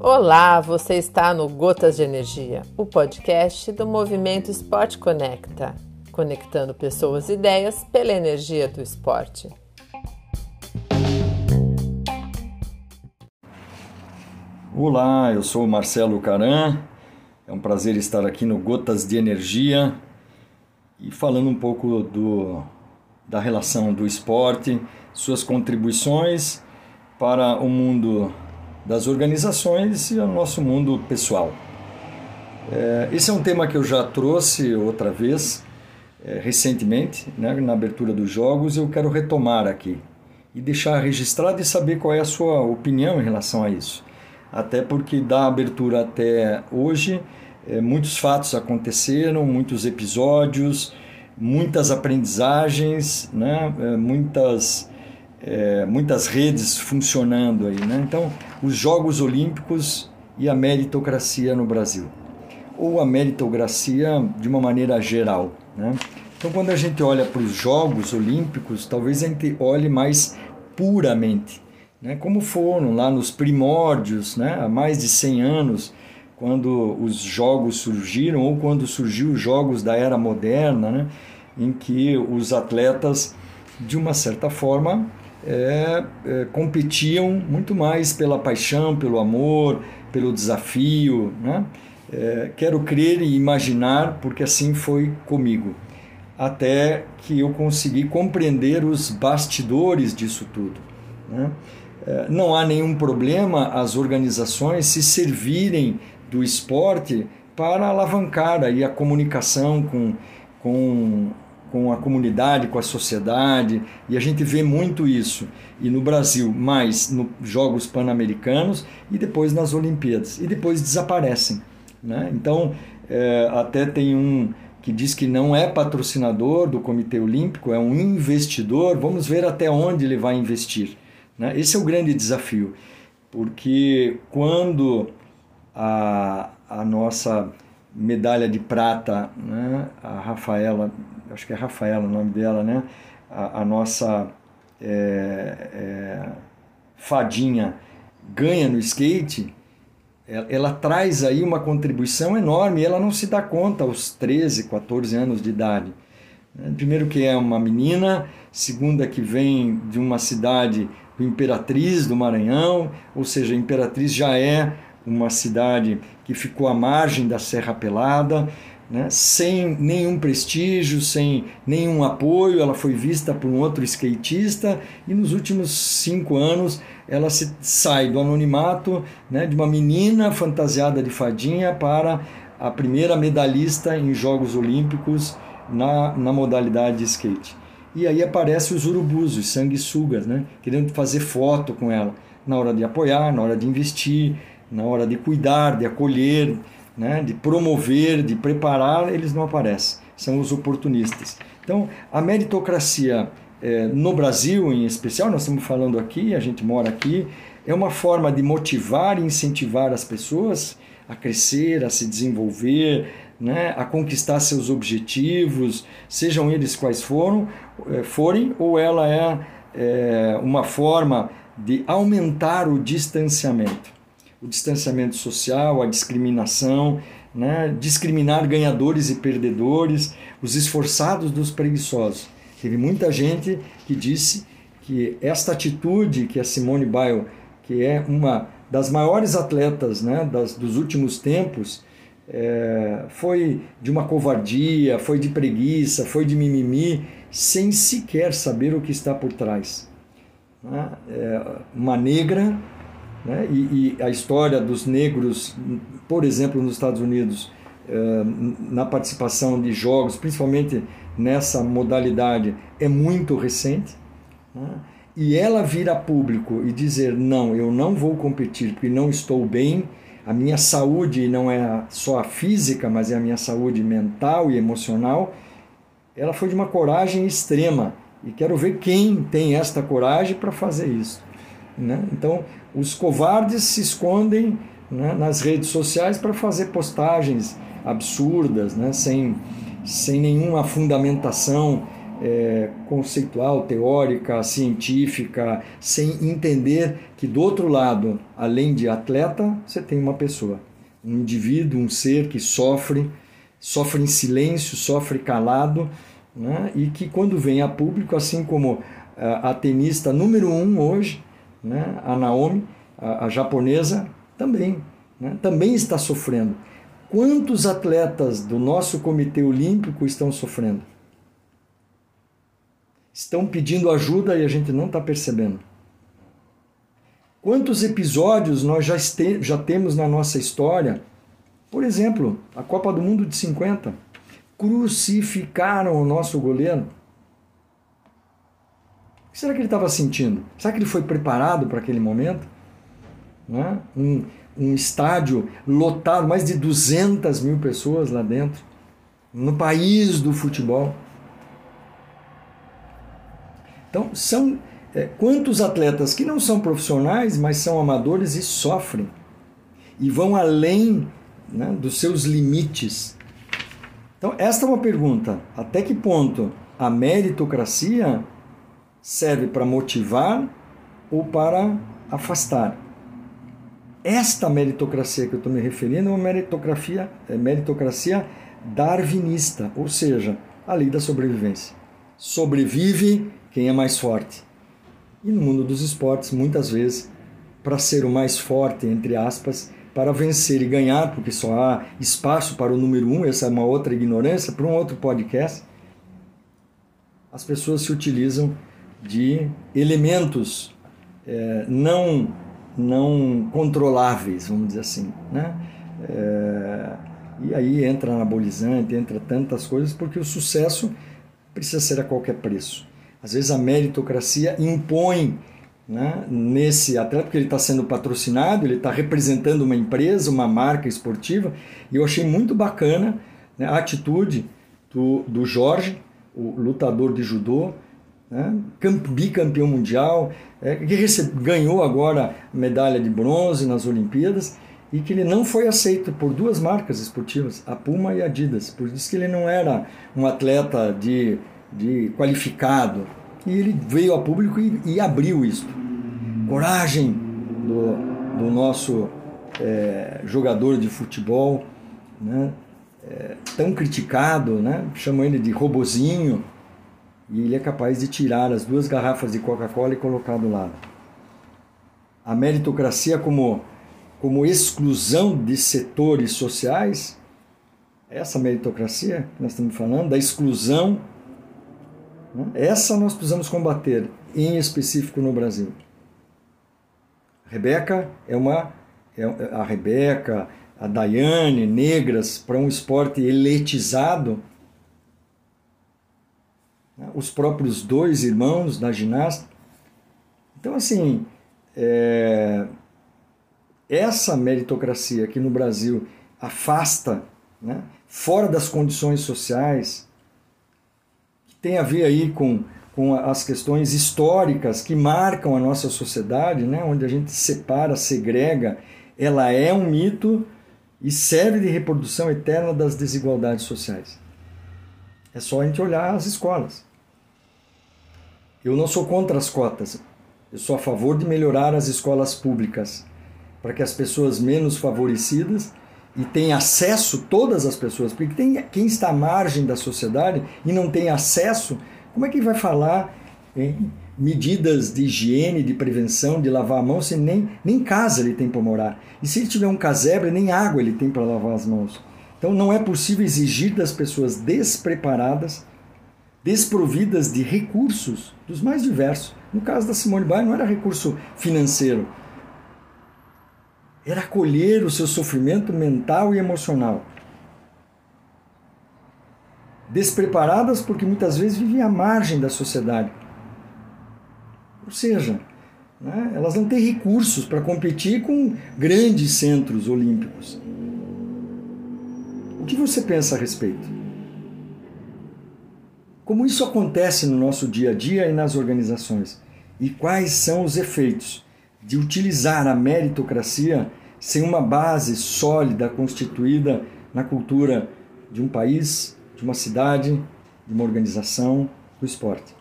Olá, você está no Gotas de Energia, o podcast do Movimento Esporte Conecta, conectando pessoas e ideias pela energia do esporte. Olá, eu sou Marcelo Caran. É um prazer estar aqui no Gotas de Energia e falando um pouco do, da relação do esporte, suas contribuições para o mundo das organizações e ao nosso mundo pessoal. É, esse é um tema que eu já trouxe outra vez, é, recentemente, né, na abertura dos jogos, eu quero retomar aqui e deixar registrado e saber qual é a sua opinião em relação a isso. Até porque da abertura até hoje, é, muitos fatos aconteceram, muitos episódios, muitas aprendizagens, né, é, muitas é, muitas redes funcionando aí. Né? Então, os Jogos Olímpicos e a meritocracia no Brasil. Ou a meritocracia de uma maneira geral. Né? Então, quando a gente olha para os Jogos Olímpicos, talvez a gente olhe mais puramente. Né? Como foram lá nos primórdios, né? há mais de 100 anos, quando os jogos surgiram, ou quando surgiu os jogos da era moderna, né? em que os atletas, de uma certa forma, é, é, competiam muito mais pela paixão, pelo amor, pelo desafio. Né? É, quero crer e imaginar, porque assim foi comigo, até que eu consegui compreender os bastidores disso tudo. Né? É, não há nenhum problema as organizações se servirem do esporte para alavancar aí a comunicação com, com com a comunidade, com a sociedade, e a gente vê muito isso. E no Brasil, mais nos Jogos Pan-Americanos e depois nas Olimpíadas. E depois desaparecem. Né? Então, é, até tem um que diz que não é patrocinador do Comitê Olímpico, é um investidor. Vamos ver até onde ele vai investir. Né? Esse é o grande desafio, porque quando a, a nossa medalha de prata, né? a Rafaela acho que é Rafaela o nome dela, né? A, a nossa é, é, fadinha ganha no skate, ela, ela, traz aí uma contribuição enorme ela não se dá conta aos 13, 14 anos de idade. Né? Primeiro que é uma menina, segunda que vem de uma cidade do Imperatriz do Maranhão, ou seja, Imperatriz já é uma cidade que ficou à margem da Serra Pelada, né? sem nenhum prestígio, sem nenhum apoio. Ela foi vista por um outro skatista e nos últimos cinco anos ela se sai do anonimato né, de uma menina fantasiada de fadinha para a primeira medalhista em Jogos Olímpicos na, na modalidade de skate. E aí aparecem os urubus, os sanguessugas, né, querendo fazer foto com ela, na hora de apoiar, na hora de investir, na hora de cuidar, de acolher, né, de promover, de preparar, eles não aparecem. São os oportunistas. Então, a meritocracia é, no Brasil, em especial, nós estamos falando aqui, a gente mora aqui, é uma forma de motivar e incentivar as pessoas a crescer, a se desenvolver, né, a conquistar seus objetivos, sejam eles quais foram, é, forem, ou ela é, é uma forma de aumentar o distanciamento o distanciamento social, a discriminação, né? discriminar ganhadores e perdedores, os esforçados dos preguiçosos. Teve muita gente que disse que esta atitude que a Simone Biles, que é uma das maiores atletas né, das, dos últimos tempos, é, foi de uma covardia, foi de preguiça, foi de mimimi, sem sequer saber o que está por trás. Né? É, uma negra né? E, e, a história dos negros, por exemplo, nos Estados Unidos, eh, na participação de jogos, principalmente nessa modalidade, é muito recente. Né? E ela vir a público e dizer: não, eu não vou competir porque não estou bem, a minha saúde não é só a física, mas é a minha saúde mental e emocional, ela foi de uma coragem extrema. E quero ver quem tem esta coragem para fazer isso. Né? Então, os covardes se escondem né, nas redes sociais para fazer postagens absurdas, né, sem, sem nenhuma fundamentação é, conceitual, teórica, científica, sem entender que do outro lado, além de atleta, você tem uma pessoa, um indivíduo, um ser que sofre, sofre em silêncio, sofre calado, né? e que quando vem a público, assim como a, a tenista número um hoje, né? a Naomi, a, a japonesa, também, né? também está sofrendo. Quantos atletas do nosso Comitê Olímpico estão sofrendo? Estão pedindo ajuda e a gente não está percebendo. Quantos episódios nós já, este, já temos na nossa história? Por exemplo, a Copa do Mundo de 50. Crucificaram o nosso goleiro. Que será que ele estava sentindo? Será que ele foi preparado para aquele momento? Né? Um, um estádio lotado, mais de 200 mil pessoas lá dentro, no país do futebol. Então, são é, quantos atletas que não são profissionais, mas são amadores e sofrem, e vão além né, dos seus limites. Então, esta é uma pergunta: até que ponto a meritocracia serve para motivar ou para afastar? Esta meritocracia que eu estou me referindo é uma meritocracia, é meritocracia darwinista, ou seja, a lei da sobrevivência. Sobrevive quem é mais forte. E no mundo dos esportes, muitas vezes, para ser o mais forte, entre aspas, para vencer e ganhar, porque só há espaço para o número um, essa é uma outra ignorância, para um outro podcast, as pessoas se utilizam de elementos é, não não controláveis, vamos dizer assim, né? É, e aí entra anabolizante, entra tantas coisas, porque o sucesso precisa ser a qualquer preço. Às vezes a meritocracia impõe né, nesse atleta, porque ele está sendo patrocinado, ele está representando uma empresa, uma marca esportiva, e eu achei muito bacana né, a atitude do, do Jorge, o lutador de judô, né, bicampeão mundial, é, que recebe, ganhou agora medalha de bronze nas Olimpíadas e que ele não foi aceito por duas marcas esportivas, a Puma e a Adidas. Por isso que ele não era um atleta de, de qualificado. E ele veio a público e, e abriu isso. Coragem do, do nosso é, jogador de futebol, né? É, tão criticado, né? chamam ele de robozinho, e ele é capaz de tirar as duas garrafas de Coca-Cola e colocar do lado. A meritocracia como, como exclusão de setores sociais, essa meritocracia que nós estamos falando, da exclusão, né? essa nós precisamos combater, em específico no Brasil. Rebeca é uma. É a Rebeca, a Daiane, negras, para um esporte eletizado, né? os próprios dois irmãos da ginasta. Então, assim, é, essa meritocracia aqui no Brasil afasta, né, fora das condições sociais, que tem a ver aí com, com as questões históricas que marcam a nossa sociedade, né, onde a gente separa, segrega, ela é um mito e serve de reprodução eterna das desigualdades sociais. É só a gente olhar as escolas. Eu não sou contra as cotas. Eu sou a favor de melhorar as escolas públicas para que as pessoas menos favorecidas e tenham acesso todas as pessoas, porque tem quem está à margem da sociedade e não tem acesso, como é que vai falar em medidas de higiene, de prevenção, de lavar a mão, se nem, nem casa ele tem para morar. E se ele tiver um casebre, nem água ele tem para lavar as mãos. Então não é possível exigir das pessoas despreparadas desprovidas de recursos dos mais diversos. No caso da Simone Biles, não era recurso financeiro, era acolher o seu sofrimento mental e emocional. Despreparadas porque muitas vezes vivem à margem da sociedade. Ou seja, né, elas não têm recursos para competir com grandes centros olímpicos. O que você pensa a respeito? Como isso acontece no nosso dia a dia e nas organizações? E quais são os efeitos de utilizar a meritocracia sem uma base sólida constituída na cultura de um país, de uma cidade, de uma organização, do esporte.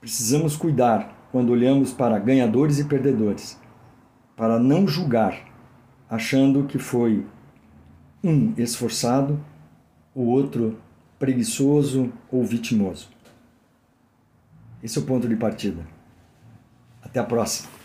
Precisamos cuidar quando olhamos para ganhadores e perdedores, para não julgar, achando que foi um esforçado, o outro preguiçoso ou vitimoso. Esse é o ponto de partida. Até a próxima!